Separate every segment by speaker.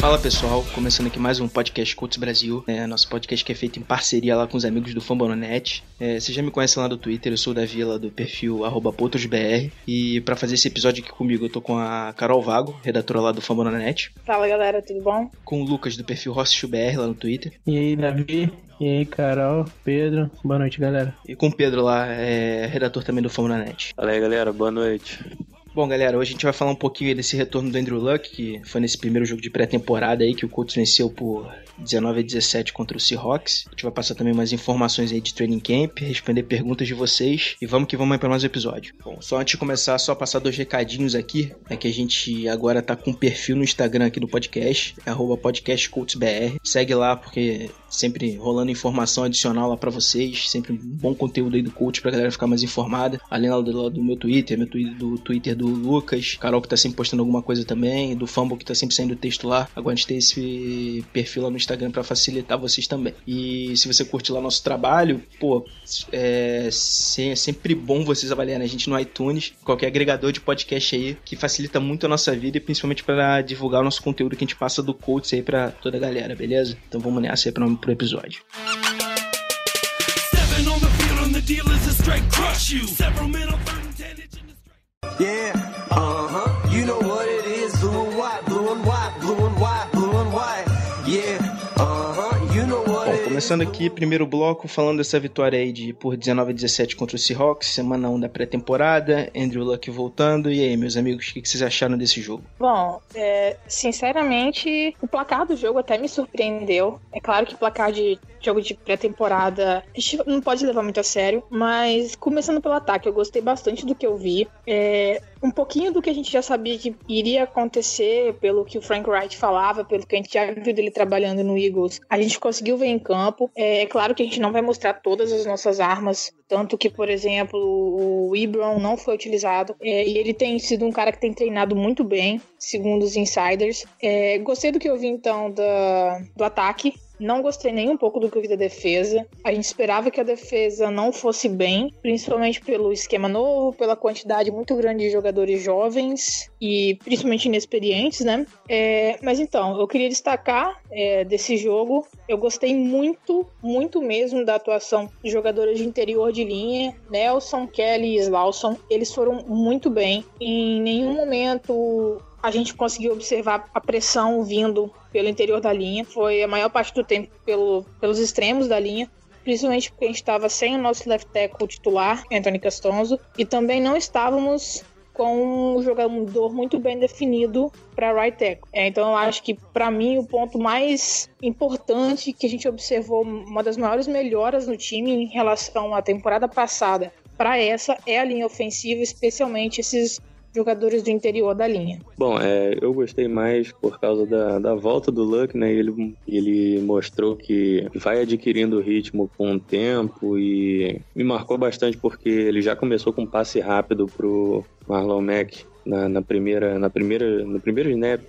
Speaker 1: Fala pessoal, começando aqui mais um podcast Cults Brasil, é, nosso podcast que é feito em parceria lá com os amigos do Fambonanet. É, você já me conhece lá do Twitter, eu sou o Davi lá do perfil arroba potosbr e para fazer esse episódio aqui comigo eu tô com a Carol Vago, redatora lá do Fambonanet,
Speaker 2: Fala galera, tudo bom?
Speaker 1: com o Lucas do perfil RossBR lá no Twitter
Speaker 3: E aí, Davi? E aí, Carol? Pedro? Boa noite, galera.
Speaker 1: e com o Pedro lá, é, redator também do Fambonanet.
Speaker 4: Fala aí, galera. Boa noite.
Speaker 1: Bom, galera, hoje a gente vai falar um pouquinho desse retorno do Andrew Luck, que foi nesse primeiro jogo de pré-temporada aí que o Colts venceu por 19 a 17 contra o Seahawks. A gente vai passar também umas informações aí de training camp, responder perguntas de vocês e vamos que vamos aí para mais um episódio. Bom, só antes de começar, só passar dois recadinhos aqui, é que a gente agora tá com um perfil no Instagram aqui do podcast, arroba podcastcoltsbr. Segue lá porque sempre rolando informação adicional lá pra vocês, sempre um bom conteúdo aí do coach pra galera ficar mais informada. Além lá do, lá do meu Twitter, meu Twitter do Twitter do Lucas, Carol que tá sempre postando alguma coisa também, do Fumble que tá sempre saindo texto lá. Agora a gente tem esse perfil lá no Instagram pra facilitar vocês também. E se você curte lá nosso trabalho, pô, é, é sempre bom vocês avaliarem a gente no iTunes, qualquer agregador de podcast aí, que facilita muito a nossa vida e principalmente para divulgar o nosso conteúdo que a gente passa do coach aí pra toda a galera, beleza? Então vamos nessa aí pro, pro episódio.
Speaker 5: Stepping on the field and
Speaker 1: começando aqui, primeiro bloco, falando dessa vitória aí de por 19 a 17 contra o Seahawks, semana 1 da pré-temporada, Andrew Luck voltando. E aí, meus amigos, o que vocês acharam desse jogo?
Speaker 2: Bom, é, sinceramente, o placar do jogo até me surpreendeu. É claro que placar de jogo de pré-temporada a gente não pode levar muito a sério, mas começando pelo ataque, eu gostei bastante do que eu vi. É, um pouquinho do que a gente já sabia que iria acontecer, pelo que o Frank Wright falava, pelo que a gente já viu dele trabalhando no Eagles, a gente conseguiu ver em campo. É, é claro que a gente não vai mostrar todas as nossas armas, tanto que, por exemplo, o Ebron não foi utilizado, é, e ele tem sido um cara que tem treinado muito bem, segundo os insiders. É, gostei do que eu vi, então, da, do ataque. Não gostei nem um pouco do que vi da defesa. A gente esperava que a defesa não fosse bem, principalmente pelo esquema novo, pela quantidade muito grande de jogadores jovens e principalmente inexperientes, né? É, mas então, eu queria destacar é, desse jogo. Eu gostei muito, muito mesmo da atuação de jogadores de interior de linha, Nelson, Kelly e Slauson. Eles foram muito bem. Em nenhum momento a gente conseguiu observar a pressão vindo pelo interior da linha. Foi a maior parte do tempo pelo, pelos extremos da linha. Principalmente porque a gente estava sem o nosso left tackle titular, Anthony Castonzo, e também não estávamos com um jogador muito bem definido para right tackle. É, então eu acho que para mim o ponto mais importante que a gente observou, uma das maiores melhoras no time em relação à temporada passada para essa é a linha ofensiva, especialmente esses jogadores do interior da linha.
Speaker 4: Bom, é, eu gostei mais por causa da, da volta do Luck, né? Ele, ele mostrou que vai adquirindo ritmo com o tempo e me marcou bastante porque ele já começou com um passe rápido pro Marlon Mack na, na primeira, na primeira, no primeiro snap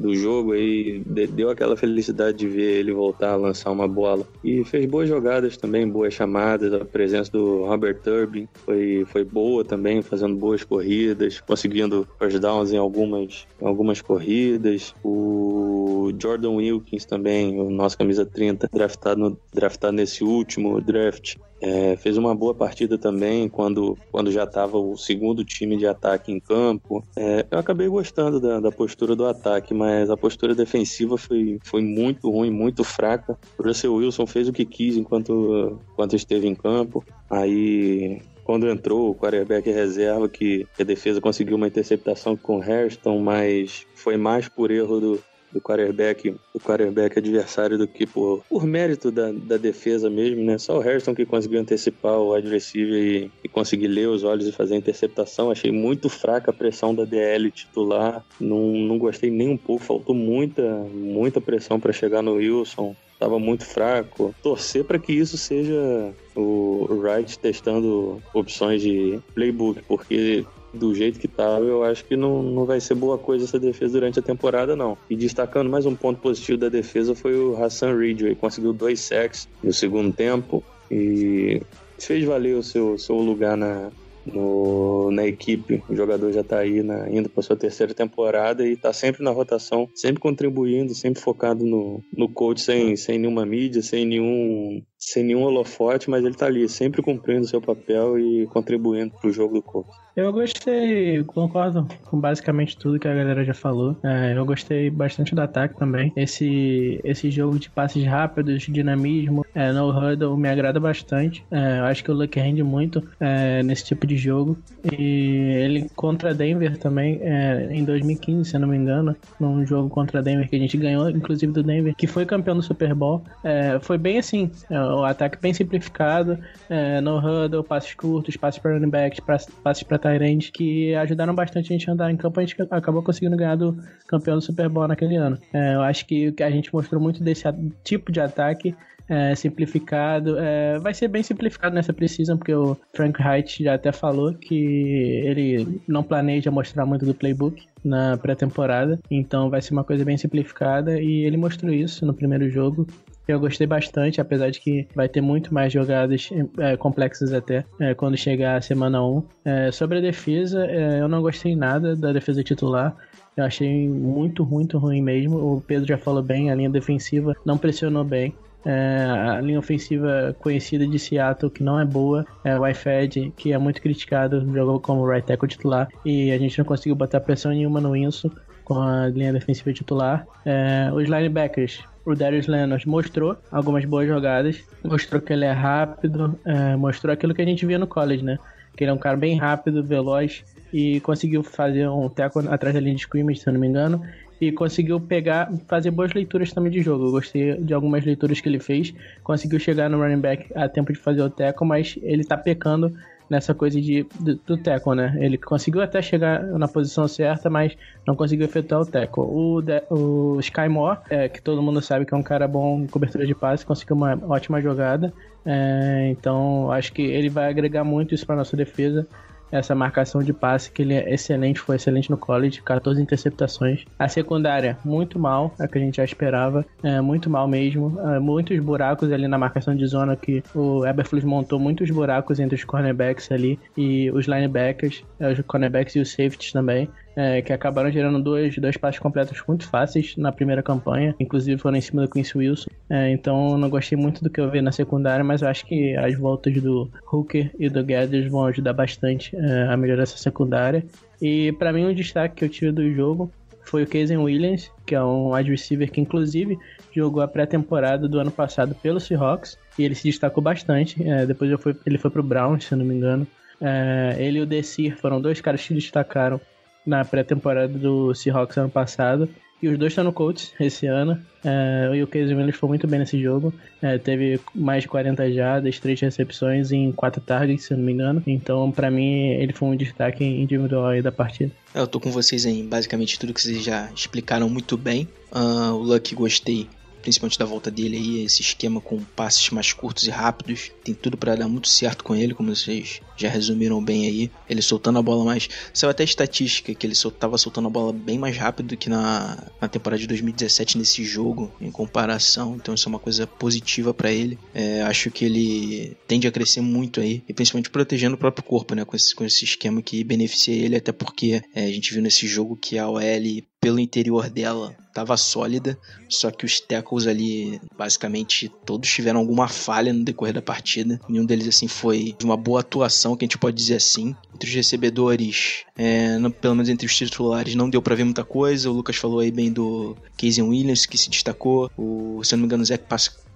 Speaker 4: do jogo de- deu aquela felicidade de ver ele voltar a lançar uma bola e fez boas jogadas também boas chamadas a presença do Robert Turbin foi, foi boa também fazendo boas corridas conseguindo first downs em algumas em algumas corridas o Jordan Wilkins também o nosso camisa 30 draftado draftado nesse último draft é, fez uma boa partida também quando, quando já estava o segundo time de ataque em campo. É, eu acabei gostando da, da postura do ataque, mas a postura defensiva foi, foi muito ruim, muito fraca. O Russell Wilson fez o que quis enquanto, enquanto esteve em campo. Aí quando entrou o quarterback reserva, que a defesa conseguiu uma interceptação com o Hairston, mas foi mais por erro do, do quarterback, do quarterback adversário do que por, por mérito da, da defesa mesmo, né? Só o Harrison que conseguiu antecipar o receiver e, e conseguir ler os olhos e fazer a interceptação. Achei muito fraca a pressão da DL titular. Não, não gostei nem um pouco. Faltou muita, muita pressão para chegar no Wilson. estava muito fraco. Torcer para que isso seja o Wright testando opções de playbook, porque do jeito que tava, eu acho que não, não vai ser boa coisa essa defesa durante a temporada, não. E destacando mais um ponto positivo da defesa foi o Hassan Ridgway, conseguiu dois sacks no segundo tempo e fez valer o seu, seu lugar na, no, na equipe. O jogador já está aí na, indo para sua terceira temporada e está sempre na rotação, sempre contribuindo, sempre focado no, no coach, sem, sem nenhuma mídia, sem nenhum, sem nenhum holofote, mas ele está ali, sempre cumprindo seu papel e contribuindo para o jogo do coach.
Speaker 3: Eu gostei, concordo com basicamente tudo que a galera já falou. É, eu gostei bastante do ataque também. Esse, esse jogo de passes rápidos, dinamismo, é, no huddle me agrada bastante. É, eu acho que o Luck rende muito é, nesse tipo de jogo. E ele contra Denver também, é, em 2015, se eu não me engano, num jogo contra Denver que a gente ganhou, inclusive do Denver, que foi campeão do Super Bowl. É, foi bem assim, o ataque bem simplificado, no huddle, passes curtos, passes para running backs, passes para Tyrande, que ajudaram bastante a gente a andar em campo. A gente acabou conseguindo ganhar do campeão do Super Bowl naquele ano. É, eu acho que a gente mostrou muito desse tipo de ataque é, simplificado. É, vai ser bem simplificado nessa precisão, porque o Frank Wright já até falou que ele não planeja mostrar muito do playbook na pré-temporada, então vai ser uma coisa bem simplificada e ele mostrou isso no primeiro jogo. Eu gostei bastante, apesar de que vai ter muito mais jogadas é, complexas até é, quando chegar a semana 1. É, sobre a defesa, é, eu não gostei nada da defesa titular. Eu achei muito, muito ruim mesmo. O Pedro já falou bem, a linha defensiva não pressionou bem. É, a linha ofensiva conhecida de Seattle, que não é boa, é o iFed, que é muito criticado, jogou como right tackle titular, e a gente não conseguiu botar pressão nenhuma no Wilson com a linha defensiva titular. É, os linebackers, o Darius Leonard mostrou algumas boas jogadas, mostrou que ele é rápido, é, mostrou aquilo que a gente via no college, né? Que ele é um cara bem rápido, veloz e conseguiu fazer um tackle atrás da linha de scrimmage, se eu não me engano, e conseguiu pegar, fazer boas leituras também de jogo. Eu gostei de algumas leituras que ele fez, conseguiu chegar no running back a tempo de fazer o tackle, mas ele tá pecando nessa coisa de, do, do tackle, né? Ele conseguiu até chegar na posição certa, mas não conseguiu efetuar o tackle. O, de, o Sky Moore, é, que todo mundo sabe que é um cara bom em cobertura de passe, conseguiu uma ótima jogada. É, então, acho que ele vai agregar muito isso para nossa defesa essa marcação de passe, que ele é excelente, foi excelente no college, 14 interceptações. A secundária, muito mal, é o que a gente já esperava, é, muito mal mesmo. É, muitos buracos ali na marcação de zona, que o Eberflus montou muitos buracos entre os cornerbacks ali e os linebackers, é, os cornerbacks e os safeties também é, que acabaram gerando dois, dois passes completos muito fáceis na primeira campanha, inclusive foram em cima do Quincy Wilson. É, então não gostei muito do que eu vi na secundária, mas eu acho que as voltas do Hooker e do Gathers vão ajudar bastante a melhorar essa secundária. E para mim, um destaque que eu tive do jogo foi o Casey Williams, que é um wide receiver que inclusive jogou a pré-temporada do ano passado pelo Seahawks e ele se destacou bastante. É, depois fui, ele foi pro Browns, se não me engano. É, ele e o Desir foram dois caras que se destacaram na pré-temporada do Seahawks ano passado. E os dois estão no Colts esse ano. É, e o Casey Williams foi muito bem nesse jogo. É, teve mais de 40 jardas, 3 recepções em 4 targets, se não me engano. Então, para mim, ele foi um destaque individual aí da partida.
Speaker 1: Eu tô com vocês em basicamente tudo que vocês já explicaram muito bem. Uh, o Luck gostei principalmente da volta dele aí, esse esquema com passes mais curtos e rápidos. Tem tudo para dar muito certo com ele, como vocês já resumiram bem aí. Ele soltando a bola mais. Saiu até estatística que ele soltava soltando a bola bem mais rápido do que na, na temporada de 2017 nesse jogo, em comparação. Então isso é uma coisa positiva para ele. É, acho que ele tende a crescer muito aí, e principalmente protegendo o próprio corpo, né? Com esse, com esse esquema que beneficia ele, até porque é, a gente viu nesse jogo que a OL pelo interior dela estava sólida, só que os tackles ali, basicamente, todos tiveram alguma falha no decorrer da partida. Nenhum deles, assim, foi uma boa atuação, que a gente pode dizer assim. Entre os recebedores, é, no, pelo menos entre os titulares, não deu para ver muita coisa. O Lucas falou aí bem do Casey Williams, que se destacou. O, se eu não me engano, o Zach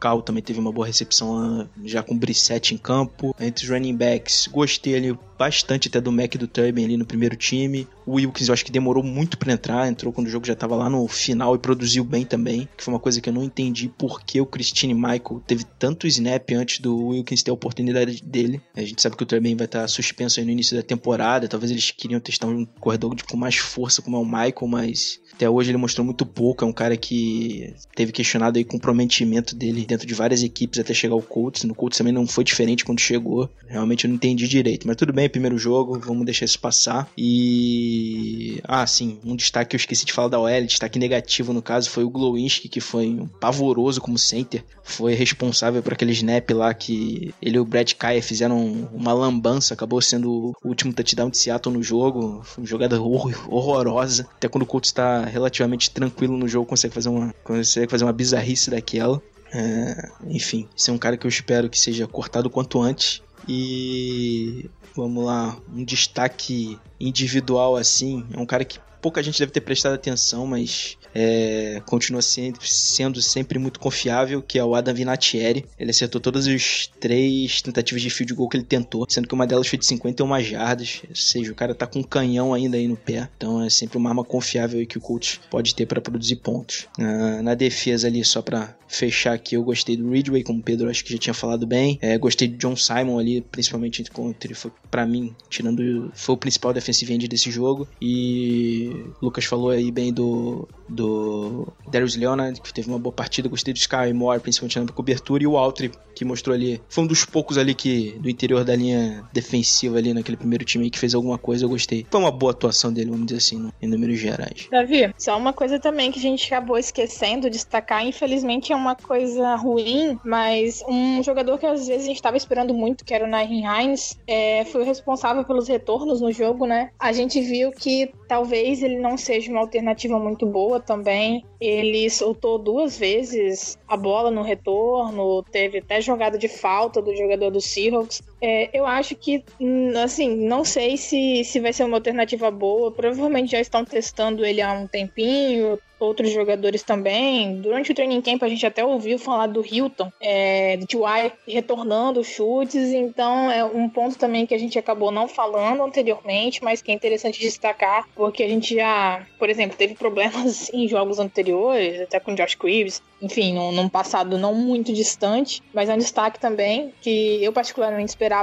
Speaker 1: Cal também teve uma boa recepção ah, já com o Brissette em campo. Entre os running backs, gostei ali bastante até do Mac e do Turbin ali no primeiro time. O Wilkins eu acho que demorou muito para entrar, entrou quando o jogo já tava lá no final e produziu bem também, que foi uma coisa que eu não entendi por que o Christine Michael teve tanto snap antes do Wilkins ter a oportunidade dele. A gente sabe que o Turbin vai estar suspenso aí no início da temporada, talvez eles queriam testar um corredor com mais força como é o Michael, mas até hoje ele mostrou muito pouco, é um cara que teve questionado aí comprometimento dele dentro de várias equipes até chegar ao Colts. No Colts também não foi diferente quando chegou. Realmente eu não entendi direito, mas tudo bem, primeiro jogo, vamos deixar isso passar. E ah, sim, um destaque que eu esqueci de falar da OL, destaque negativo no caso foi o Glowinski, que foi um pavoroso como center, foi responsável por aquele snap lá que ele e o Brad Kaya fizeram uma lambança, acabou sendo o último touchdown de Seattle no jogo, foi uma jogada horrorosa. Até quando o Colts relativamente tranquilo no jogo, consegue fazer uma, consegue fazer uma bizarrice daquela. É, enfim, esse é um cara que eu espero que seja cortado quanto antes. E vamos lá, um destaque individual assim, é um cara que pouca gente deve ter prestado atenção, mas é, continua sendo, sendo sempre muito confiável, que é o Adam Vinatieri. Ele acertou todas as três tentativas de field goal que ele tentou, sendo que uma delas foi de 51 jardas, ou seja, o cara tá com um canhão ainda aí no pé, então é sempre uma arma confiável que o Colts pode ter para produzir pontos. Uh, na defesa ali, só para fechar aqui, eu gostei do Ridgway, como o Pedro acho que já tinha falado bem, é, gostei do John Simon ali, principalmente contra ele foi para mim, tirando foi o principal defensive end desse jogo e Lucas falou aí bem do, do Darius Leonard, que teve uma boa partida. Gostei do Sky Moore, principalmente na cobertura. E o Altry, que mostrou ali. Foi um dos poucos ali que do interior da linha defensiva ali naquele primeiro time que fez alguma coisa. Eu gostei. Foi uma boa atuação dele, vamos dizer assim, em números gerais.
Speaker 2: Davi, só uma coisa também que a gente acabou esquecendo de destacar. Infelizmente é uma coisa ruim, mas um jogador que às vezes a gente estava esperando muito, que era o Nairn Hines, é, foi o responsável pelos retornos no jogo, né? A gente viu que talvez ele não seja uma alternativa muito boa também. Ele soltou duas vezes a bola no retorno, teve até jogada de falta do jogador do Seahawks. É, eu acho que, hum, assim, não sei se, se vai ser uma alternativa boa. Provavelmente já estão testando ele há um tempinho, outros jogadores também. Durante o training camp a gente até ouviu falar do Hilton, é, de T.Y. retornando chutes, então é um ponto também que a gente acabou não falando anteriormente, mas que é interessante destacar, porque a gente já, por exemplo, teve problemas em jogos anteriores, até com Josh Cribbs, enfim, num, num passado não muito distante, mas é um destaque também que eu particularmente esperava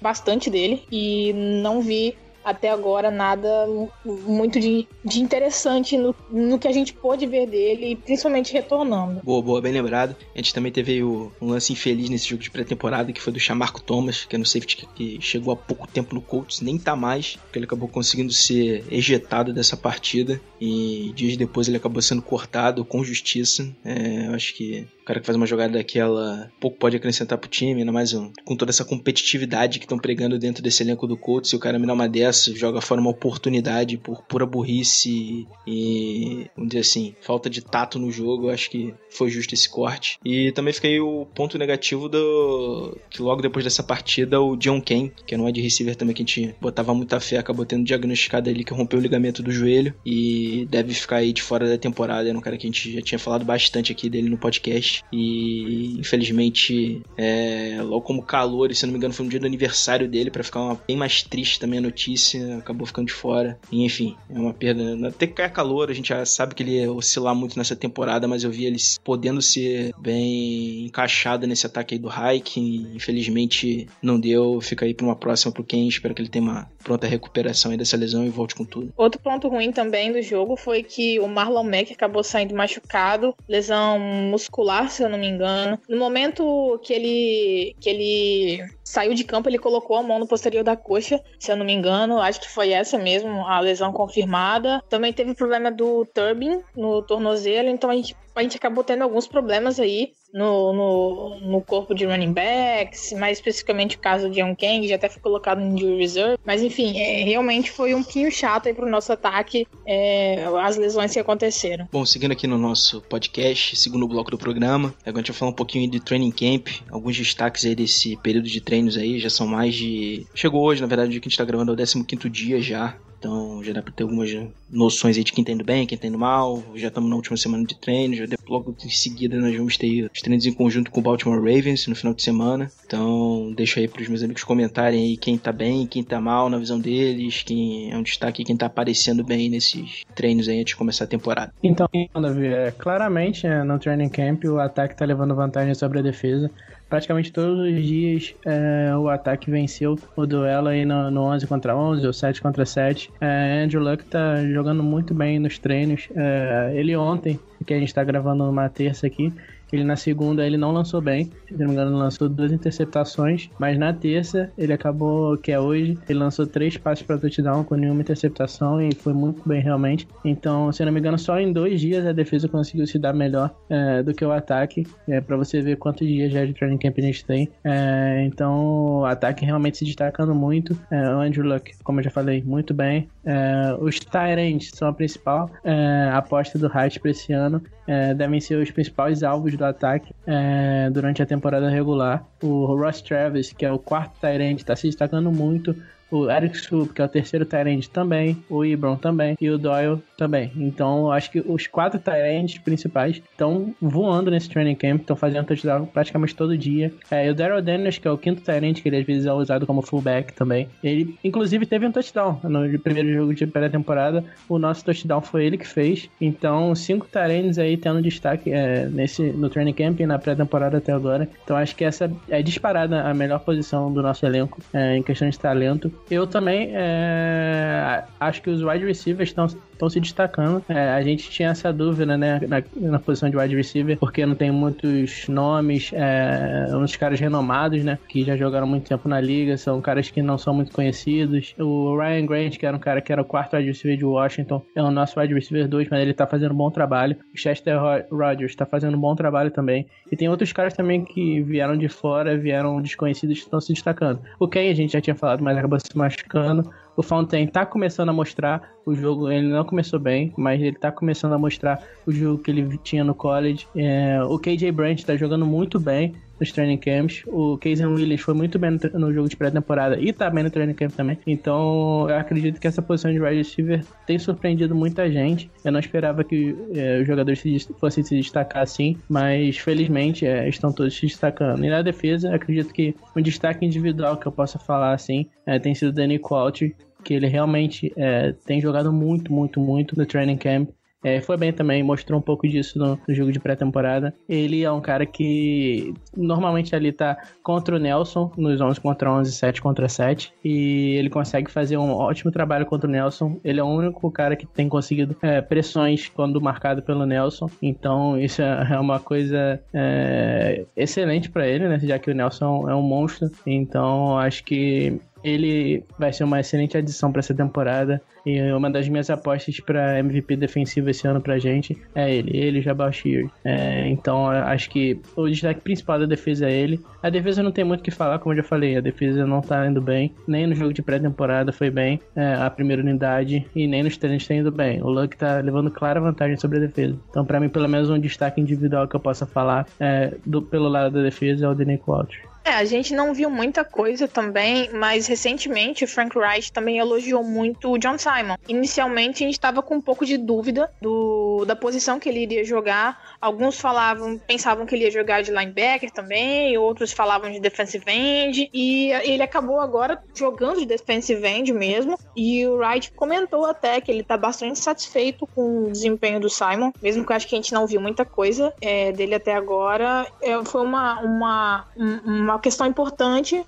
Speaker 2: bastante dele e não vi até agora nada muito de, de interessante no, no que a gente pôde ver dele, principalmente retornando.
Speaker 1: Boa, boa, bem lembrado. A gente também teve o, um lance infeliz nesse jogo de pré-temporada, que foi do Chamarco Thomas, que é no safety que chegou há pouco tempo no Colts, nem tá mais, porque ele acabou conseguindo ser ejetado dessa partida e dias depois ele acabou sendo cortado com justiça. É, eu acho que cara que faz uma jogada daquela pouco pode acrescentar pro time, ainda mais um, com toda essa competitividade que estão pregando dentro desse elenco do Colts, e o cara me dá uma dessa, joga fora uma oportunidade por pura burrice e, vamos dizer assim, falta de tato no jogo, eu acho que foi justo esse corte. E também fiquei o ponto negativo do que logo depois dessa partida o John Kane, que era um wide receiver também que a gente botava muita fé, acabou tendo diagnosticado ali que rompeu o ligamento do joelho e deve ficar aí de fora da temporada. Era um cara que a gente já tinha falado bastante aqui dele no podcast e infelizmente é, logo como calor, se não me engano foi no dia do aniversário dele para ficar uma, bem mais triste também a notícia, acabou ficando de fora. E, enfim, é uma perda. Até que cai calor, a gente já sabe que ele ia oscilar muito nessa temporada, mas eu vi ele podendo ser bem encaixado nesse ataque aí do Hike. Infelizmente não deu. Fica aí para uma próxima pro Ken. Espero que ele tenha uma pronta recuperação aí dessa lesão e volte com tudo.
Speaker 2: Outro ponto ruim também do jogo foi que o Marlon Mack acabou saindo machucado, lesão muscular, se eu não me engano. No momento que ele que ele saiu de campo, ele colocou a mão no posterior da coxa, se eu não me engano. Acho que foi essa mesmo, a lesão confirmada. Também teve problema do turbin no tornozelo, então a gente, a gente acabou tendo alguns problemas aí no, no, no corpo de running backs, mais especificamente o caso de John Kang, já até foi colocado no injury reserve. Mas enfim, é, realmente foi um pouquinho chato aí pro nosso ataque é, as lesões que aconteceram.
Speaker 1: Bom, seguindo aqui no nosso podcast, segundo bloco do programa, agora a gente vai falar um pouquinho de training camp, alguns destaques aí desse período de treinos aí, já são mais de... Chegou hoje, na verdade, que a gente tá gravando é o 15º dia já Então já dá pra ter algumas noções aí de quem tá indo bem, quem tá indo mal. Já estamos na última semana de treino, já logo em seguida nós vamos ter os treinos em conjunto com o Baltimore Ravens no final de semana. Então deixa aí pros meus amigos comentarem aí quem tá bem, quem tá mal na visão deles, quem é um destaque, quem tá aparecendo bem nesses treinos aí antes de começar a temporada.
Speaker 3: Então, Davi, é, claramente é, no training camp o ataque tá levando vantagem sobre a defesa. Praticamente todos os dias é, o ataque venceu o duelo aí no, no 11 contra 11 ou 7 contra 7. É, Andrew Luck tá jogando muito bem nos treinos. É, ele ontem, que a gente tá gravando numa terça aqui, ele na segunda ele não lançou bem, se não me engano lançou duas interceptações, mas na terça ele acabou, que é hoje, ele lançou três passes para touchdown com nenhuma interceptação e foi muito bem realmente. Então, se não me engano, só em dois dias a defesa conseguiu se dar melhor é, do que o ataque, é, para você ver quantos dias já de training camp a gente tem. É, então, o ataque realmente se destacando muito. É, o Andrew Luck, como eu já falei, muito bem. É, os Tyrants são a principal é, aposta do Height para esse ano. É, devem ser os principais alvos do ataque é, durante a temporada regular. O Ross Travis, que é o quarto Tyrant, está se destacando muito. O Eric Scoop, que é o terceiro Tyrant também, o Ibron também e o Doyle também. Então, acho que os quatro Tyrants principais estão voando nesse training camp, estão fazendo touchdown praticamente todo dia. É, e o Daryl Daniels, que é o quinto Tyrant, que ele às vezes é usado como fullback também. Ele, inclusive, teve um touchdown no primeiro jogo de pré-temporada. O nosso touchdown foi ele que fez. Então, cinco Tyrants aí tendo destaque é, nesse, no training camp e na pré-temporada até agora. Então, acho que essa é disparada a melhor posição do nosso elenco é, em questão de talento. Eu também é, acho que os wide receivers estão se destacando. É, a gente tinha essa dúvida, né, na, na posição de wide receiver, porque não tem muitos nomes, é, uns caras renomados, né, que já jogaram muito tempo na liga, são caras que não são muito conhecidos. O Ryan Grant, que era um cara que era o quarto wide receiver de Washington, é o nosso wide receiver 2, mas ele tá fazendo um bom trabalho. O Chester Ro- Rogers tá fazendo um bom trabalho também. E tem outros caras também que vieram de fora, vieram desconhecidos, estão se destacando. O Ken a gente já tinha falado, mas acabou machucando. O Fountain tá começando a mostrar o jogo, ele não começou bem, mas ele tá começando a mostrar o jogo que ele tinha no college. É, o KJ Branch tá jogando muito bem nos training camps. O Casey Williams foi muito bem no, no jogo de pré-temporada e tá bem no training camp também. Então eu acredito que essa posição de wide receiver tem surpreendido muita gente. Eu não esperava que é, os jogadores fossem se destacar assim, mas felizmente é, estão todos se destacando. E na defesa, acredito que um destaque individual que eu possa falar assim é, tem sido o Danny Qualty, que ele realmente é, tem jogado muito, muito, muito no training camp. É, foi bem também, mostrou um pouco disso no, no jogo de pré-temporada. Ele é um cara que normalmente ali tá contra o Nelson, nos 11 contra 11, 7 contra 7. E ele consegue fazer um ótimo trabalho contra o Nelson. Ele é o único cara que tem conseguido é, pressões quando marcado pelo Nelson. Então isso é é uma coisa é, excelente para ele, né? Já que o Nelson é um monstro. Então acho que ele vai ser uma excelente adição para essa temporada. E uma das minhas apostas para MVP defensivo esse ano pra gente é ele, ele Jabal Shears. É, então acho que o destaque principal da defesa é ele. A defesa não tem muito o que falar, como eu já falei, a defesa não tá indo bem. Nem no jogo de pré-temporada foi bem, é, a primeira unidade, e nem nos treinos tá indo bem. O Luck tá levando clara vantagem sobre a defesa. Então, para mim, pelo menos um destaque individual que eu possa falar é, do, pelo lado da defesa é o Denico Walter.
Speaker 2: É, a gente não viu muita coisa também, mas recentemente o Frank Wright também elogiou muito o John Simon. Inicialmente a gente estava com um pouco de dúvida do, da posição que ele iria jogar. Alguns falavam, pensavam que ele ia jogar de linebacker também, outros falavam de defensive end, e ele acabou agora jogando de defensive end mesmo. E o Wright comentou até que ele tá bastante satisfeito com o desempenho do Simon, mesmo que eu acho que a gente não viu muita coisa é, dele até agora. É, foi uma, uma, um- uma questão importante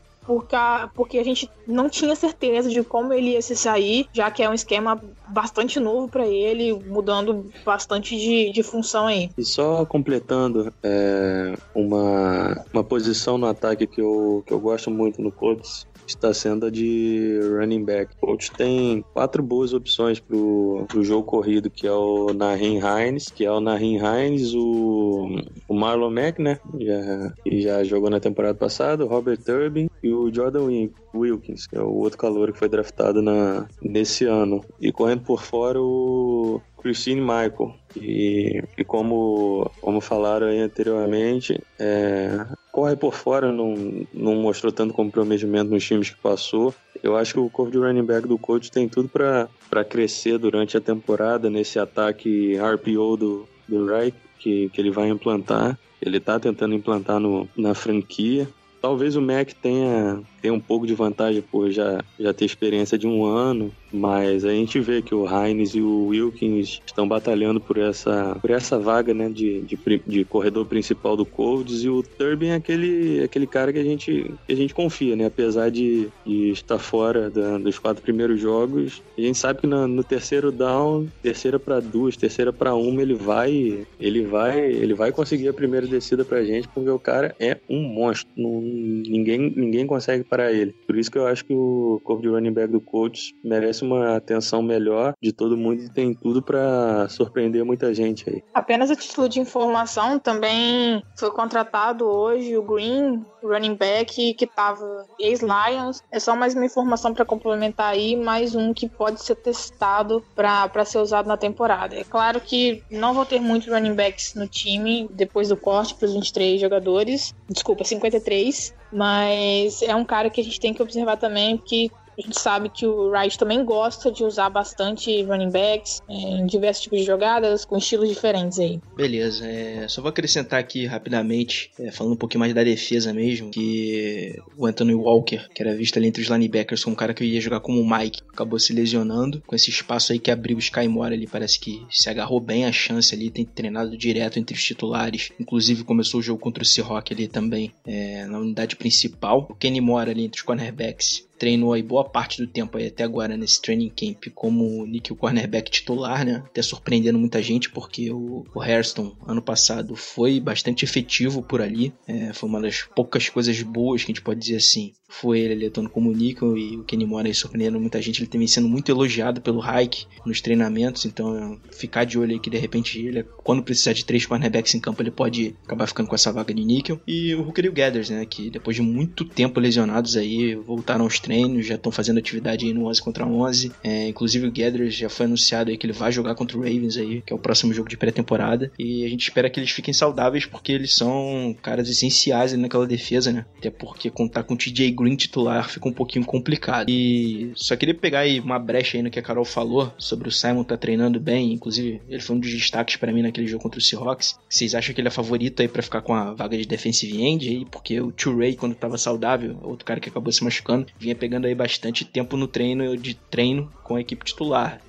Speaker 2: porque, a gente não tinha certeza de como ele ia se sair, já que é um esquema bastante novo para ele, mudando bastante de, de função aí.
Speaker 4: E só completando, é, uma, uma posição no ataque que eu, que eu gosto muito no Colts está sendo a de running back. O Colts tem quatro boas opções pro, pro jogo corrido, que é o Nahin Hines, que é o Nahin Hines, o, o Marlon Mack, né, já, que já jogou na temporada passada, o Robert Turbin e o Jordan Wil- Wilkins, que é o outro calor que foi draftado na, nesse ano. E correndo por fora o Christine Michael. E, e como, como falaram anteriormente, é, corre por fora, não, não mostrou tanto comprometimento nos times que passou. Eu acho que o corpo de running back do coach tem tudo pra crescer durante a temporada nesse ataque RPO do, do Reich que, que ele vai implantar. Ele tá tentando implantar no, na franquia. Talvez o Mac tenha, tenha um pouco de vantagem por já, já ter experiência de um ano, mas a gente vê que o Heinz e o Wilkins estão batalhando por essa, por essa vaga né, de, de, de corredor principal do Colts e o Turbin é aquele, aquele cara que a gente, que a gente confia, né? Apesar de, de estar fora da- dos quatro primeiros jogos, a gente sabe que na- no terceiro down, terceira para duas, terceira para uma, ele vai, ele vai, ele vai conseguir a primeira descida pra gente, porque o cara é um monstro. Não- ninguém, ninguém consegue parar ele. Por isso que eu acho que o corpo de running back do Colts merece uma atenção melhor de todo mundo e tem tudo pra surpreender muita gente aí.
Speaker 2: Apenas a título de informação, também foi contratado hoje o Green, running back, que tava ex-Lions. É só mais uma informação para complementar aí, mais um que pode ser testado para ser usado na temporada. É claro que não vou ter muitos running backs no time depois do corte para os 23 jogadores. Desculpa, 53. Mas é um cara que a gente tem que observar também, porque a gente sabe que o Wright também gosta de usar bastante running backs é, em diversos tipos de jogadas, com estilos diferentes aí.
Speaker 1: Beleza, é, só vou acrescentar aqui rapidamente, é, falando um pouquinho mais da defesa mesmo, que o Anthony Walker, que era visto ali entre os linebackers, foi um cara que ia jogar como o Mike, acabou se lesionando, com esse espaço aí que abriu o Sky Moore ali, parece que se agarrou bem a chance ali, tem treinado direto entre os titulares, inclusive começou o jogo contra o Seahawk ali também, é, na unidade principal, o Kenny Moore ali entre os cornerbacks, treinou aí boa parte do tempo aí até agora nesse training camp como níquel cornerback titular, né? Até surpreendendo muita gente porque o, o Hairston ano passado foi bastante efetivo por ali. É, foi uma das poucas coisas boas que a gente pode dizer assim. Foi ele atuando como níquel e o Kenny Moore aí surpreendendo muita gente. Ele também sendo muito elogiado pelo Hike nos treinamentos, então ficar de olho aí que de repente ele, quando precisar de três cornerbacks em campo, ele pode acabar ficando com essa vaga de níquel. E o Hooker e o Gathers, né? Que depois de muito tempo lesionados aí, voltaram aos treinos, já estão fazendo atividade aí no 11 contra 11. É, inclusive o Gathers já foi anunciado aí que ele vai jogar contra o Ravens aí, que é o próximo jogo de pré-temporada. E a gente espera que eles fiquem saudáveis porque eles são caras essenciais naquela defesa, né? Até porque contar com o TJ Green titular fica um pouquinho complicado. E só queria pegar aí uma brecha aí no que a Carol falou sobre o Simon tá treinando bem, inclusive ele foi um dos destaques para mim naquele jogo contra o Seahawks. Vocês acham que ele é favorito aí para ficar com a vaga de defensive end aí? Porque o Ray quando tava saudável, outro cara que acabou se machucando, vinha pegando aí bastante tempo no treino de treino com a equipe titular.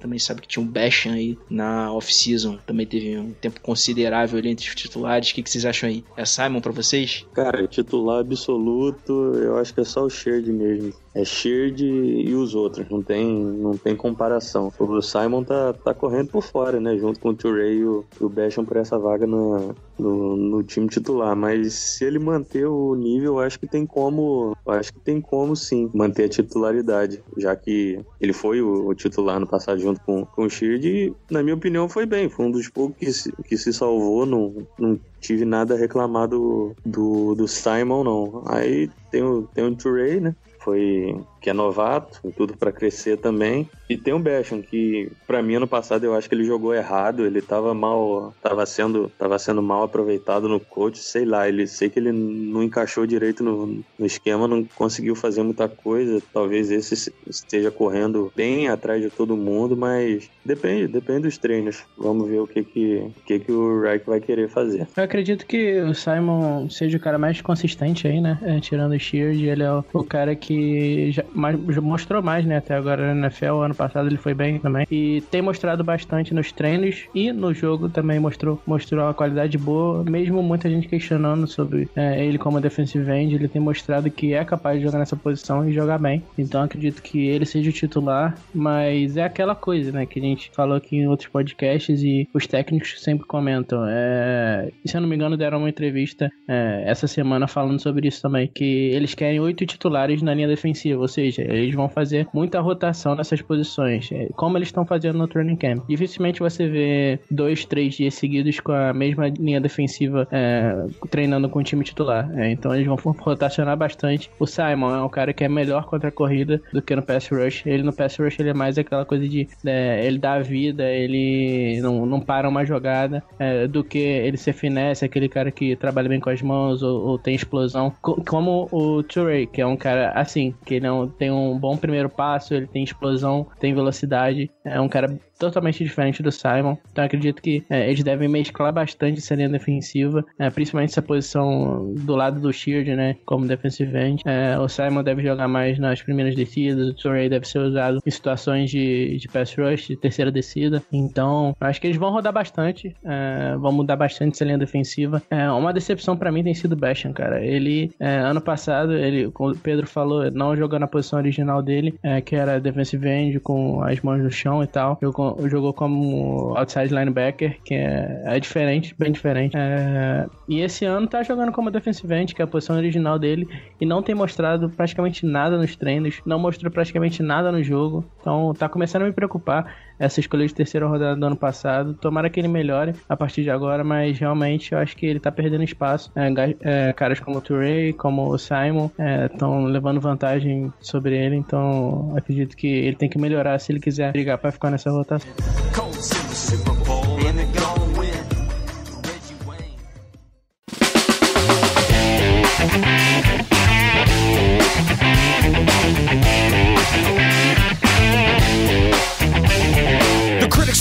Speaker 1: Também sabe que tinha um Basham aí na off-season, também teve um tempo considerável ali entre os titulares. O que, vocês acham aí? É Simon para vocês?
Speaker 4: Cara, titular absoluto, eu acho que é só o Sheard mesmo. É Sheard e os outros, não tem, não tem comparação. O Simon tá, tá correndo por fora, né? Junto com o Turey e o, Basham por essa vaga no, no, no, time titular. Mas se ele manter o nível, eu acho que tem como. Acho que tem como sim manter a titularidade. Já que ele foi o, o titular no passado junto com, com o Sheard e, na minha opinião, foi bem. Foi um dos poucos que se, que se salvou, não, não tive nada a reclamar do, do, do Simon, não. Aí tem o, tem o Turey, né? Foi que é novato, tem tudo para crescer também. E tem o Basham, que para mim ano passado eu acho que ele jogou errado, ele tava mal, tava sendo, tava sendo mal aproveitado no coach, sei lá, ele sei que ele não encaixou direito no, no esquema, não conseguiu fazer muita coisa. Talvez esse esteja correndo bem atrás de todo mundo, mas depende, depende dos treinos. Vamos ver o que que, o que, que o Reich vai querer fazer.
Speaker 3: Eu acredito que o Simon seja o cara mais consistente aí, né? É, tirando o Sheard, ele é o, o cara que já, mostrou mais, né? Até agora na NFL, ano passado ele foi bem também. E tem mostrado bastante nos treinos e no jogo também mostrou, mostrou uma qualidade boa, mesmo muita gente questionando sobre é, ele como defensive end, ele tem mostrado que é capaz de jogar nessa posição e jogar bem. Então acredito que ele seja o titular, mas é aquela coisa, né? Que a gente falou aqui em outros podcasts e os técnicos sempre comentam. É, se eu não me engano, deram uma entrevista é, essa semana falando sobre isso também, que eles querem oito titulares na linha defensiva, ou seja, eles vão fazer muita rotação nessas posições, é, como eles estão fazendo no training camp. Dificilmente você vê dois, três dias seguidos com a mesma linha defensiva é, treinando com o time titular. É, então eles vão rotacionar bastante. O Simon é um cara que é melhor contra a corrida do que no pass rush. Ele no pass rush ele é mais aquela coisa de é, ele dá a vida, ele não, não para uma jogada, é, do que ele ser finesse, aquele cara que trabalha bem com as mãos ou, ou tem explosão. Co como o Turey, que é um cara assim, que ele é um tem um bom primeiro passo, ele tem explosão, tem velocidade. É um cara totalmente diferente do Simon. Então acredito que é, eles devem mesclar bastante essa linha defensiva, é, principalmente essa posição do lado do Sheard, né? Como defensive end. É, o Simon deve jogar mais nas primeiras descidas, o Torrey deve ser usado em situações de, de pass rush, de terceira descida. Então, acho que eles vão rodar bastante, é, vão mudar bastante essa linha defensiva. É, uma decepção para mim tem sido o Basham, cara. Ele, é, ano passado, ele, como o Pedro falou, não jogou na posição original dele, que era defensive end com as mãos no chão e tal. Jogou jogou como outside linebacker, que é, é diferente, bem diferente. É, e esse ano tá jogando como defensive end, que é a posição original dele, e não tem mostrado praticamente nada nos treinos, não mostrou praticamente nada no jogo. Então tá começando a me preocupar essa escolha de terceira rodada do ano passado. Tomara que ele melhore a partir de agora, mas realmente eu acho que ele tá perdendo espaço. É, é, caras como o Touré, como o Simon, estão é, levando vantagem sobre ele, então acredito que ele tem que melhorar se ele quiser brigar para ficar nessa rotação.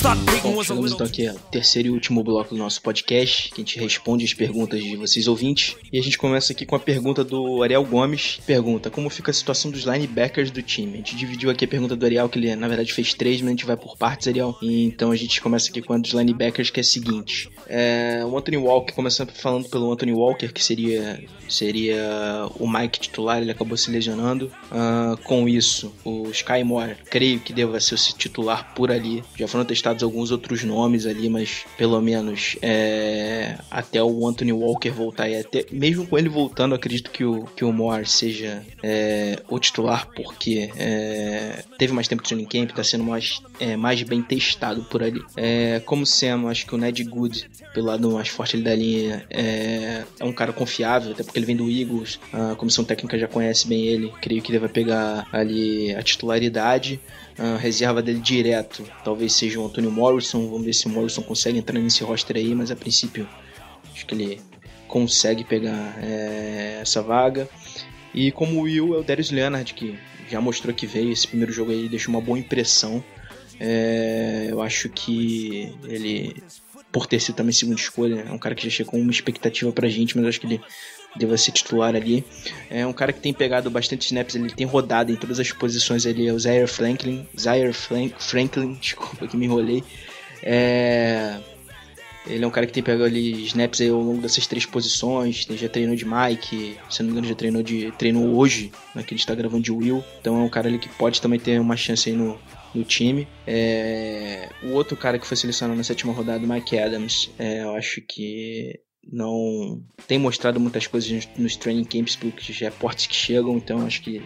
Speaker 1: Bom, chegamos então aqui ao terceiro e último bloco do nosso podcast, que a gente responde as perguntas de vocês ouvintes. E a gente começa aqui com a pergunta do Ariel Gomes. Pergunta, como fica a situação dos linebackers do time? A gente dividiu aqui a pergunta do Ariel, que ele na verdade fez três, mas a gente vai por partes, Ariel. E então a gente começa aqui com a dos linebackers, que é a seguinte. É, o Anthony Walker, começando falando pelo Anthony Walker, que seria, seria o Mike titular, ele acabou se lesionando. Ah, com isso, o Sky Moore, creio que deva ser o titular por ali. Já foram testados alguns outros nomes ali, mas pelo menos é, até o Anthony Walker voltar e até mesmo com ele voltando, acredito que o, que o Moore seja é, o titular, porque é, teve mais tempo de training camp, está sendo mais, é, mais bem testado por ali. É, como Sam, acho que o Ned Good, pelo lado mais forte da linha, é, é um cara confiável, até porque ele vem do Eagles, a comissão técnica já conhece bem ele, creio que deve pegar ali a titularidade. A reserva dele direto talvez seja o Antônio Morrison. Vamos ver se o Morrison consegue entrar nesse roster aí, mas a princípio acho que ele consegue pegar é, essa vaga. E como o Will é o Darius Leonard, que já mostrou que veio, esse primeiro jogo aí deixou uma boa impressão. É, eu acho que ele, por ter sido também segunda escolha, é um cara que já chegou com uma expectativa pra gente, mas acho que ele deva ser titular ali. É um cara que tem pegado bastante snaps, ele tem rodado em todas as posições ali, é o Zaire Franklin. Zaire Frank, Franklin, desculpa que me enrolei. É, ele é um cara que tem pegado ali snaps ao longo dessas três posições. Já treinou de Mike, se não me engano, já treinou, de, treinou hoje, né, que a gravando de Will. Então é um cara ali que pode também ter uma chance aí no, no time. É, o outro cara que foi selecionado na sétima rodada, o Mike Adams, é, eu acho que não tem mostrado muitas coisas nos, training camps porque já reportes que chegam, então acho que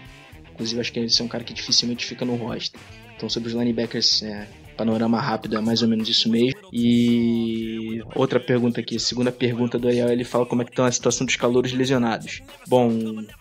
Speaker 1: inclusive acho que ele é um cara que dificilmente fica no roster. Então sobre os linebackers, é, panorama rápido é mais ou menos isso mesmo. E outra pergunta aqui, segunda pergunta do Ariel, ele fala como é que tá a situação dos calouros lesionados. Bom,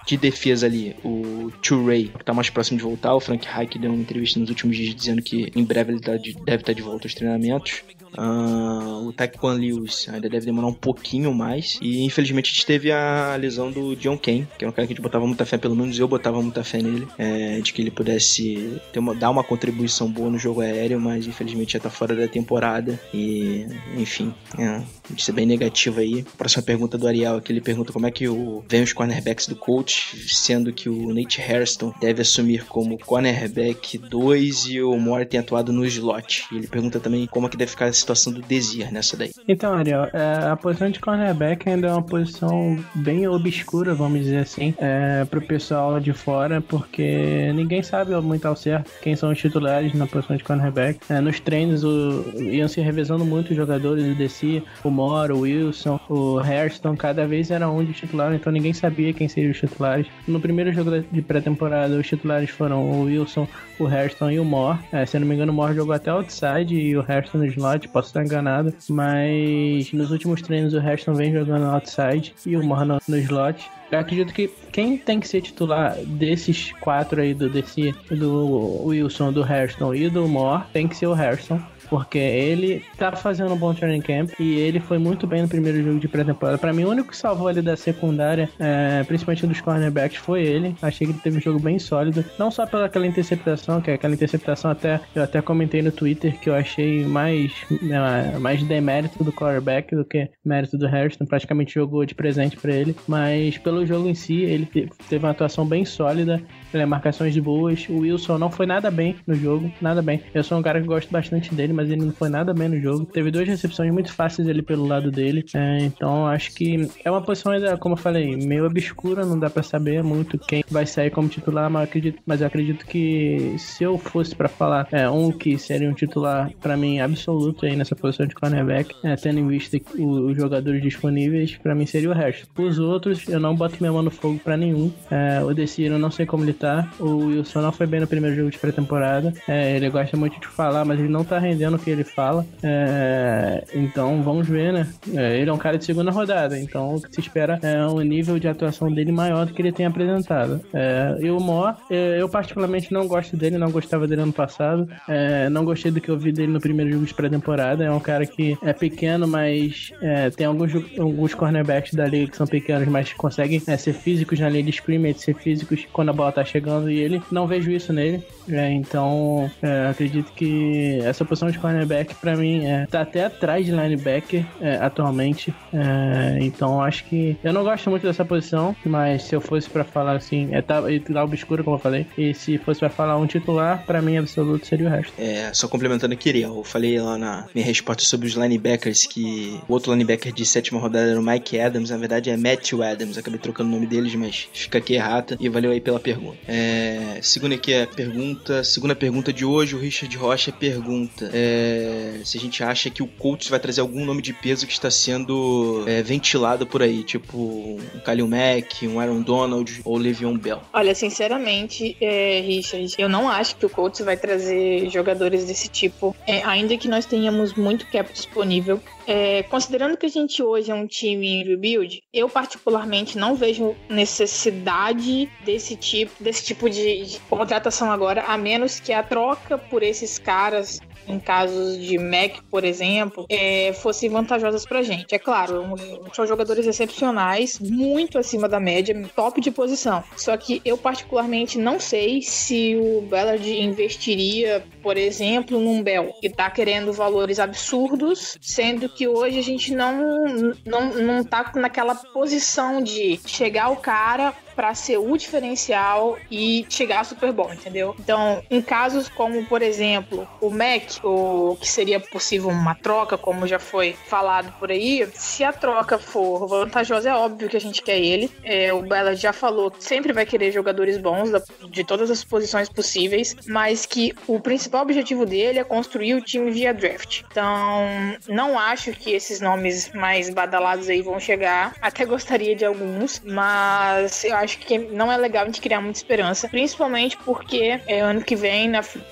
Speaker 1: de defesa ali, o Ray que tá mais próximo de voltar, o Frank Reich deu uma entrevista nos últimos dias dizendo que em breve ele tá de- deve estar de volta aos treinamentos. Ah, o Taekwon Lewis ainda deve demorar um pouquinho mais. E infelizmente a gente teve a lesão do John Kane, que é um cara que a gente botava muita fé, pelo menos eu botava muita fé nele, é, de que ele pudesse uma- dar uma contribuição boa no jogo aéreo, mas infelizmente já tá fora da temporada. E, enfim, é, isso é bem negativo aí. Próxima pergunta do Ariel aqui, ele pergunta como é que o, vem os cornerbacks do coach, sendo que o Nate Hairston deve assumir como cornerback 2 e o Moore tem atuado no slot. E ele pergunta também como é que deve ficar a situação do Desir nessa daí.
Speaker 3: Então, Ariel, é, a posição de cornerback ainda é uma posição bem obscura, vamos dizer assim, é, pro pessoal de fora, porque ninguém sabe muito ao certo quem são os titulares na posição de cornerback. É, nos treinos o, iam se revezando muito os jogadores, o Desi, o Moro, o Wilson, o Hairston, cada vez era um de titular, então ninguém sabia quem seriam os titulares. No primeiro jogo de pré-temporada, os titulares foram o Wilson, o Hairston e o Moore. É, se eu não me engano, o Moore jogou até outside e o Hairston no slot, posso estar enganado, mas nos últimos treinos o Hairston vem jogando outside e o Moore no, no slot. Eu acredito que quem tem que ser titular desses quatro aí, do DC, do Wilson, do Hairston e do Moore, tem que ser o Hairston. Porque ele tá fazendo um bom training camp e ele foi muito bem no primeiro jogo de pré-temporada. Pra mim, o único que salvou ali da secundária, é, principalmente dos cornerbacks, foi ele. Achei que ele teve um jogo bem sólido, não só pela aquela interceptação, que é aquela interceptação até eu até comentei no Twitter que eu achei mais, é, mais demérito do quarterback do que mérito do Harrison, praticamente jogou de presente para ele, mas pelo jogo em si, ele teve uma atuação bem sólida, ele é marcações boas. O Wilson não foi nada bem no jogo, nada bem. Eu sou um cara que gosto bastante dele, mas ele não foi nada bem no jogo. Teve duas recepções muito fáceis ali pelo lado dele, é, então acho que é uma posição ainda, como eu falei, meio obscura, não dá para saber muito quem vai sair como titular, mas eu acredito, mas eu acredito que se eu fosse para falar é, um que seria um titular para mim absoluto aí nessa posição de cornerback, é, tendo em vista os jogadores disponíveis, para mim seria o resto. Os outros, eu não boto minha mão no fogo para nenhum. É, o eu não sei como ele tá. O Wilson não foi bem no primeiro jogo de pré-temporada. É, ele gosta muito de falar, mas ele não tá rendendo o que ele fala. É, então vamos ver, né? É, ele é um cara de segunda rodada, então o que se espera é um nível de atuação dele maior do que ele tem apresentado. É, e o Mo, é, eu particularmente não gosto dele, não gostava dele ano passado. É, não gostei do que eu vi dele no primeiro jogo de pré-temporada. É um cara que é pequeno, mas tem alguns, alguns cornerbacks da liga que são pequenos, mas conseguem ser físicos na linha de scrimmage, ser físicos quando a bola tá chegando e ele não vejo isso nele. É, então, é, acredito que essa posição de cornerback para mim é, tá até atrás de linebacker é, atualmente. É, então, acho que eu não gosto muito dessa posição, mas se eu fosse para falar assim, é tá, tá obscuro como eu falei, e se fosse para falar um titular, para mim absoluto seria o resto.
Speaker 1: É, só complementando aqui, eu falei lá na minha resposta sobre os linebackers que o outro linebacker de sétima rodada era o Mike Adams, na verdade é Matthew Adams, acabei trocando o nome deles, mas fica aqui errata e valeu aí pela pergunta. É, segundo aqui a pergunta, segunda pergunta de hoje, o Richard Rocha pergunta é, se a gente acha que o Colts vai trazer algum nome de peso que está sendo é, ventilado por aí, tipo um Kalil Mack, um Aaron Donald ou Le'Veon Bell.
Speaker 2: Olha, sinceramente, é, Richard, eu não acho que o Colts vai trazer jogadores desse tipo, é, ainda que nós tenhamos muito cap disponível. É, considerando que a gente hoje é um time em rebuild, eu particularmente não vejo necessidade desse tipo, desse tipo de, de contratação agora, a menos que a troca por esses caras em casos de Mac, por exemplo, é, fossem vantajosas pra gente. É claro, são jogadores excepcionais, muito acima da média, top de posição. Só que eu particularmente não sei se o Ballard investiria, por exemplo, num Bell, que tá querendo valores absurdos, sendo que hoje a gente não, não, não tá naquela posição de chegar o cara para ser o diferencial e chegar Super Bowl, entendeu? Então, em casos como, por exemplo, o Mac, ou que seria possível uma troca, como já foi falado por aí, se a troca for vantajosa, é óbvio que a gente quer ele. É, o Bella já falou, sempre vai querer jogadores bons de todas as posições possíveis, mas que o principal objetivo dele é construir o time via draft. Então, não acho que esses nomes mais badalados aí vão chegar. Até gostaria de alguns, mas eu acho que não é legal a gente criar muita esperança, principalmente porque é, ano que vem na free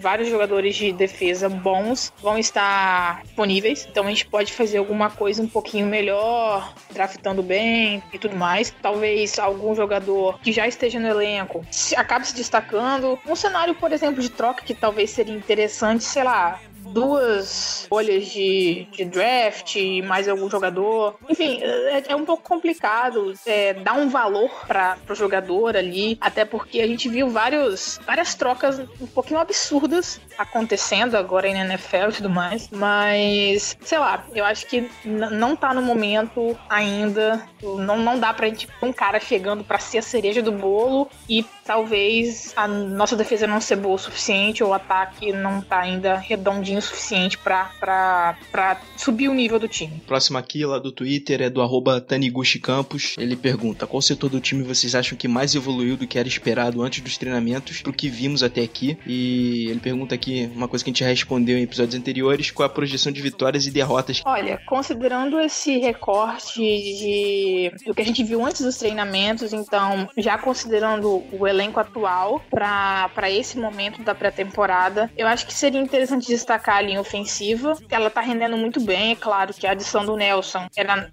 Speaker 2: vários jogadores de defesa bons vão estar disponíveis, então a gente pode fazer alguma coisa um pouquinho melhor, draftando bem e tudo mais. Talvez algum jogador que já esteja no elenco acabe se destacando. Um cenário, por exemplo, de troca que talvez seria interessante, sei lá, duas folhas de, de draft e mais algum jogador. Enfim, é, é um pouco complicado é, dar um valor para o jogador ali, até porque a gente viu vários, várias trocas um pouquinho absurdas acontecendo agora na NFL e tudo mais, mas sei lá, eu acho que não tá no momento ainda, não, não dá pra gente um cara chegando para ser a cereja do bolo e talvez a nossa defesa não ser boa o suficiente ou o ataque não tá ainda redondinho o suficiente para subir o nível do time.
Speaker 1: Próximo aqui, lá do Twitter, é do arroba Taniguchi Campos. Ele pergunta: qual setor do time vocês acham que mais evoluiu do que era esperado antes dos treinamentos pro que vimos até aqui? E ele pergunta aqui uma coisa que a gente já respondeu em episódios anteriores: qual a projeção de vitórias e derrotas?
Speaker 2: Olha, considerando esse recorte de do que a gente viu antes dos treinamentos, então já considerando o elenco atual para esse momento da pré-temporada, eu acho que seria interessante destacar a linha ofensiva. Ela tá rendendo muito bem, é claro que a adição do Nelson era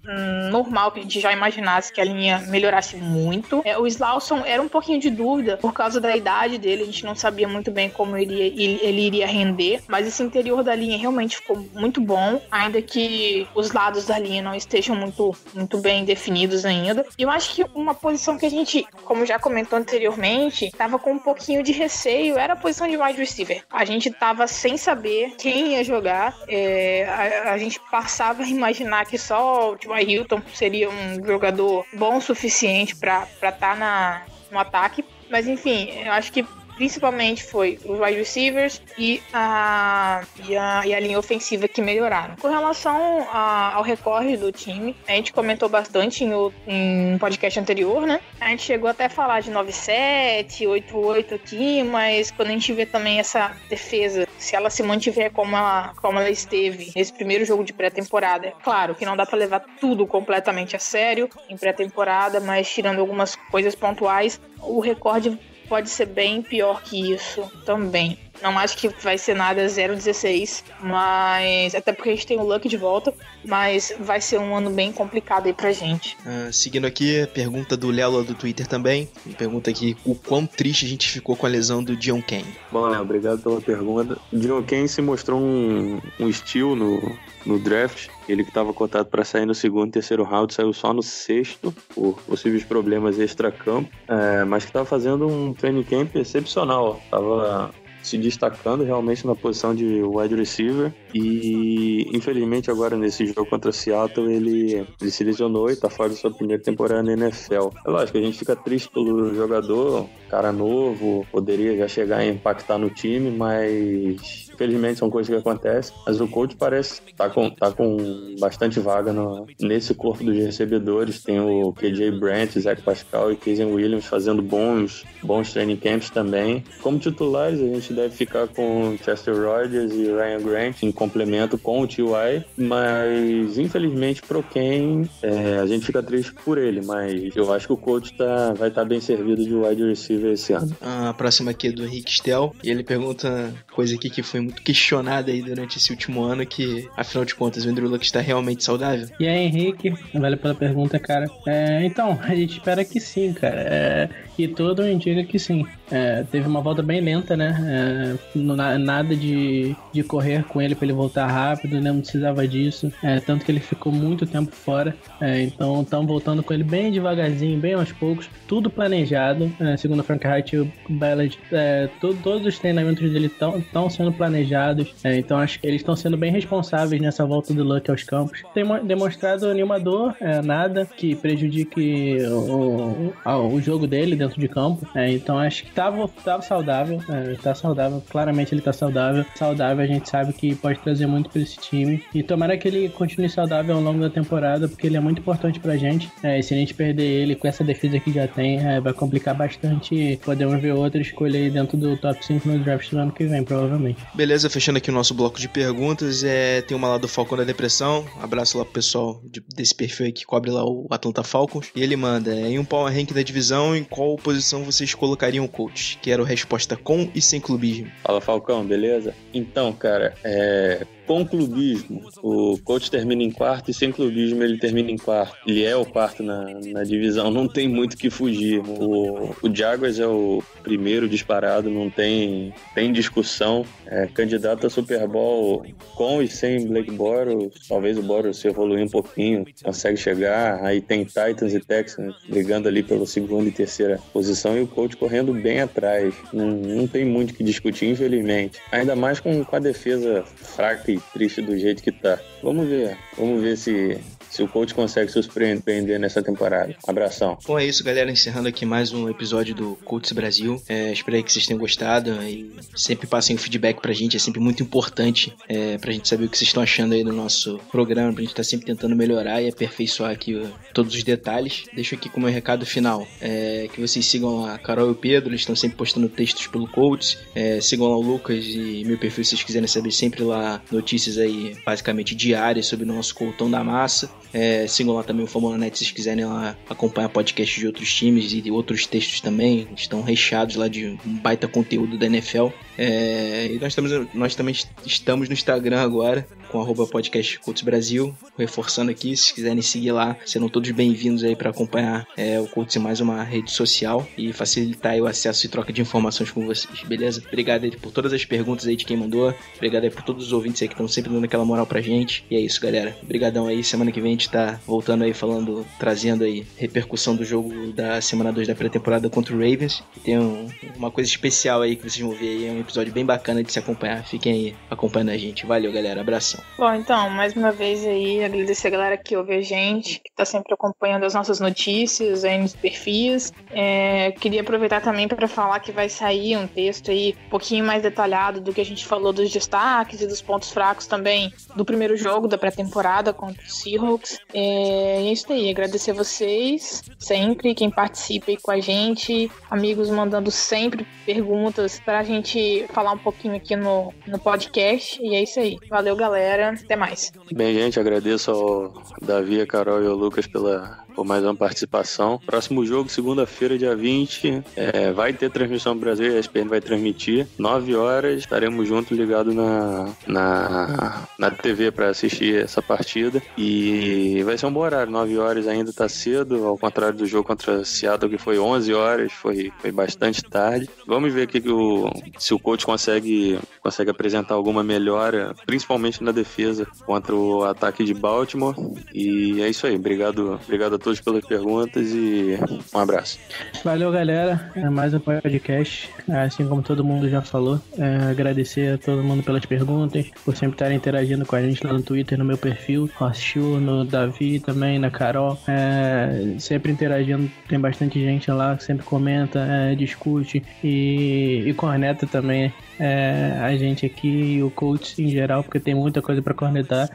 Speaker 2: normal que a gente já imaginasse que a linha melhorasse muito. É, o Slauson era um pouquinho de dúvida por causa da idade dele, a gente não sabia muito bem como ele, ele, ele iria render, mas esse interior da linha realmente ficou muito bom, ainda que os lados da linha não estejam muito, muito bem definidos ainda. E eu acho que uma posição que a gente, como já comentou anteriormente, tava com um pouquinho de receio era a posição de wide receiver. A gente tava sem saber quem ia jogar, é, a, a, gente passava a imaginar que só o T.Y. Hilton seria um jogador bom o suficiente para estar tá na, no ataque. Mas enfim, eu acho que principalmente foi os wide receivers e a, e a, e a linha ofensiva que melhoraram. Com relação a, ao recorde do time, a gente comentou bastante em, um podcast anterior, né? A gente chegou até a falar de 9-7, 8-8 aqui, mas quando a gente vê também essa defesa, se ela se mantiver como ela, como ela esteve nesse primeiro jogo de pré-temporada, é claro que não dá para levar tudo completamente a sério em pré-temporada, mas tirando algumas coisas pontuais, o recorde pode ser bem pior que isso também. Não acho que vai ser nada 0-16, mas até porque a gente tem o Luck de volta, mas vai ser um ano bem complicado aí pra gente.
Speaker 1: Uh, seguindo aqui, pergunta do Léo do Twitter também. Pergunta aqui o quão triste a gente ficou com a lesão do Dion Kane.
Speaker 4: Bom, Léo, obrigado pela pergunta. O Dion Kane se mostrou um, um estilo no, no draft. Ele que estava cotado para sair no segundo e terceiro round saiu só no sexto, por possíveis problemas extra-campo, é, mas que estava fazendo um training camp excepcional. Tava se destacando realmente na posição de wide receiver e infelizmente agora nesse jogo contra Seattle ele, ele se lesionou e tá fora da sua primeira temporada na NFL. É lógico, a gente fica triste pelo jogador, cara novo, poderia já chegar a impactar no time, mas Infelizmente são coisas que acontecem, mas o coach parece tá com, tá com bastante vaga no, nesse corpo dos recebedores. Tem o KJ Brandt, Zach Pascal e Casey Williams fazendo bons, bons training camps também. Como titulares, a gente deve ficar com Chester Rogers e Ryan Grant em complemento com o T.Y., mas infelizmente pro Ken é, a gente fica triste por ele, mas eu acho que o coach tá, vai estar tá bem servido de wide receiver esse ano.
Speaker 1: A próxima aqui é do Rick Stell e ele pergunta coisa aqui que foi muito questionada aí durante esse último ano, que afinal de contas o Andrew Luck está realmente saudável?
Speaker 3: E aí, Henrique, valeu pela pergunta, cara. É, então, a gente espera que sim, cara. É, e tudo indica que sim. É, teve uma volta bem lenta, né? É, nada de, de correr com ele para ele voltar rápido, né? Não precisava disso. É, tanto que ele ficou muito tempo fora. É, então estamos voltando com ele bem devagarzinho, bem aos poucos. Tudo planejado. É, segundo o Frank Wright o Ballard, é, todo, todos os treinamentos dele estão sendo planejados. então acho que eles estão sendo bem responsáveis nessa volta do Luck aos campos. Tem demonstrado nenhuma dor, nada que prejudique o, o, o jogo dele dentro de campo. então acho que tava, tava saudável, é, tá saudável, claramente ele tá saudável. Saudável a gente sabe que pode trazer muito pra esse time. E tomara que ele continue saudável ao longo da temporada, porque ele é muito importante pra gente. É, se a gente perder ele com essa defesa que já tem, é, vai complicar bastante. Podemos ver outra escolha aí dentro do top 5 no draft do ano que vem, provavelmente.
Speaker 1: Beleza, fechando aqui o nosso bloco de perguntas. É, tem uma lá do Falcão da Depressão. abraço lá pro pessoal de, desse perfil aí que cobre lá o Atlanta Falcons. E ele manda: é, em um power rank da divisão, em qual posição vocês colocariam o coach? Quero resposta com e sem clubismo.
Speaker 4: Fala Falcão, beleza? Então, cara, é, com clubismo, o coach termina em quarto e sem clubismo ele termina em quarto. Ele é o quarto na, na divisão, não tem muito que fugir. O, o Jaguars é o primeiro disparado, não tem, tem discussão. É, candidato a Super Bowl com e sem Blake Bortles, talvez o Bortles se evoluir um pouquinho, consegue chegar. Aí tem Titans e Texans brigando ali pela segunda e terceira posição e o coach correndo bem atrás. Não, não tem muito que discutir, infelizmente. Ainda mais com, com a defesa fraca triste do jeito que tá. Vamos ver. Vamos ver se se o coach consegue surpreender nessa temporada. Abração.
Speaker 1: Bom, é isso, galera. Encerrando aqui mais um episódio do Coaches Brasil. É, espero que vocês tenham gostado e sempre passem o feedback pra gente. É sempre muito importante é, pra gente saber o que vocês estão achando aí do nosso programa, pra gente tá sempre tentando melhorar e aperfeiçoar aqui todos os detalhes. Deixo aqui como recado final é, que vocês sigam a Carol e o Pedro, eles estão sempre postando textos pelo Coaches. É, sigam lá o Lucas e meu perfil se vocês quiserem saber sempre lá notícias aí basicamente diárias sobre o nosso Coutão da Massa. É, sigam lá também o Fórmula Net se quiserem lá acompanhar podcasts de outros times e de outros textos também. Estão recheados lá de um baita conteúdo da NFL. É, e nós, estamos, nós também estamos no Instagram agora, com arroba podcast Brasil. Reforçando aqui, se quiserem seguir lá, serão todos bem-vindos aí para acompanhar é, o Colts em mais uma rede social e facilitar o acesso e troca de informações com vocês, beleza? Obrigado aí por todas as perguntas aí de quem mandou. Obrigado aí por todos os ouvintes aí que estão sempre dando aquela moral pra gente. E é isso, galera. Obrigadão aí. Semana que vem gente tá voltando aí falando, trazendo aí repercussão do jogo da semana 2 da pré-temporada contra o Ravens. Tem um- uma coisa especial aí que vocês vão ver aí, é um episódio bem bacana de se acompanhar. Fiquem aí acompanhando a gente. Valeu, galera. Abração.
Speaker 2: Bom, então, mais uma vez aí, agradecer a galera que ouve a gente, que tá sempre acompanhando as nossas notícias aí nos perfis. É, queria aproveitar também para falar que vai sair um texto aí um pouquinho mais detalhado do que a gente falou dos destaques e dos pontos fracos também do primeiro jogo da pré-temporada contra o Seahawks. É, é isso aí, agradecer vocês sempre, quem participa aí com a gente, amigos mandando sempre perguntas pra gente falar um pouquinho aqui no, no podcast. E é isso aí. Valeu, galera. Até mais.
Speaker 4: Bem, gente, agradeço ao Davi, a Carol e ao Lucas pela, por mais uma participação. Próximo jogo, segunda-feira, dia 20. é, vai ter transmissão no Brasil, a ESPN vai transmitir. 9 horas, estaremos juntos ligados na, na, na TV para assistir essa partida. E vai ser um bom horário, 9 horas ainda tá cedo, ao contrário do jogo contra Seattle, que foi 11 horas, foi, foi bastante tarde. Vamos ver aqui que o, se o coach consegue, consegue apresentar alguma melhora, principalmente na defesa contra o ataque de Baltimore. E é isso aí. Obrigado, obrigado a todos pelas perguntas e um abraço.
Speaker 3: Valeu, galera. É mais um podcast. Assim como todo mundo já falou, é, agradecer a todo mundo pelas perguntas, por sempre estarem interagindo com a gente lá no Twitter, no meu perfil, no Assistiu, no Davi também, na Carol. É, sempre interagindo, tem bastante gente lá que sempre comenta, é, discute e, e corneta também é, a gente aqui e o coach em geral, porque tem muita coisa para cornetar.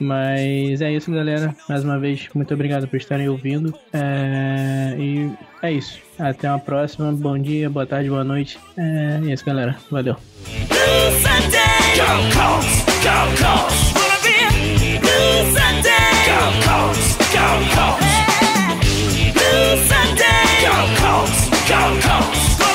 Speaker 3: Mas é isso, galera. Mais uma vez, muito obrigado por estarem ouvindo. É, e é isso. Até uma próxima. Bom dia, boa tarde, boa noite. É, é isso, galera. Valeu.
Speaker 5: Go, Go,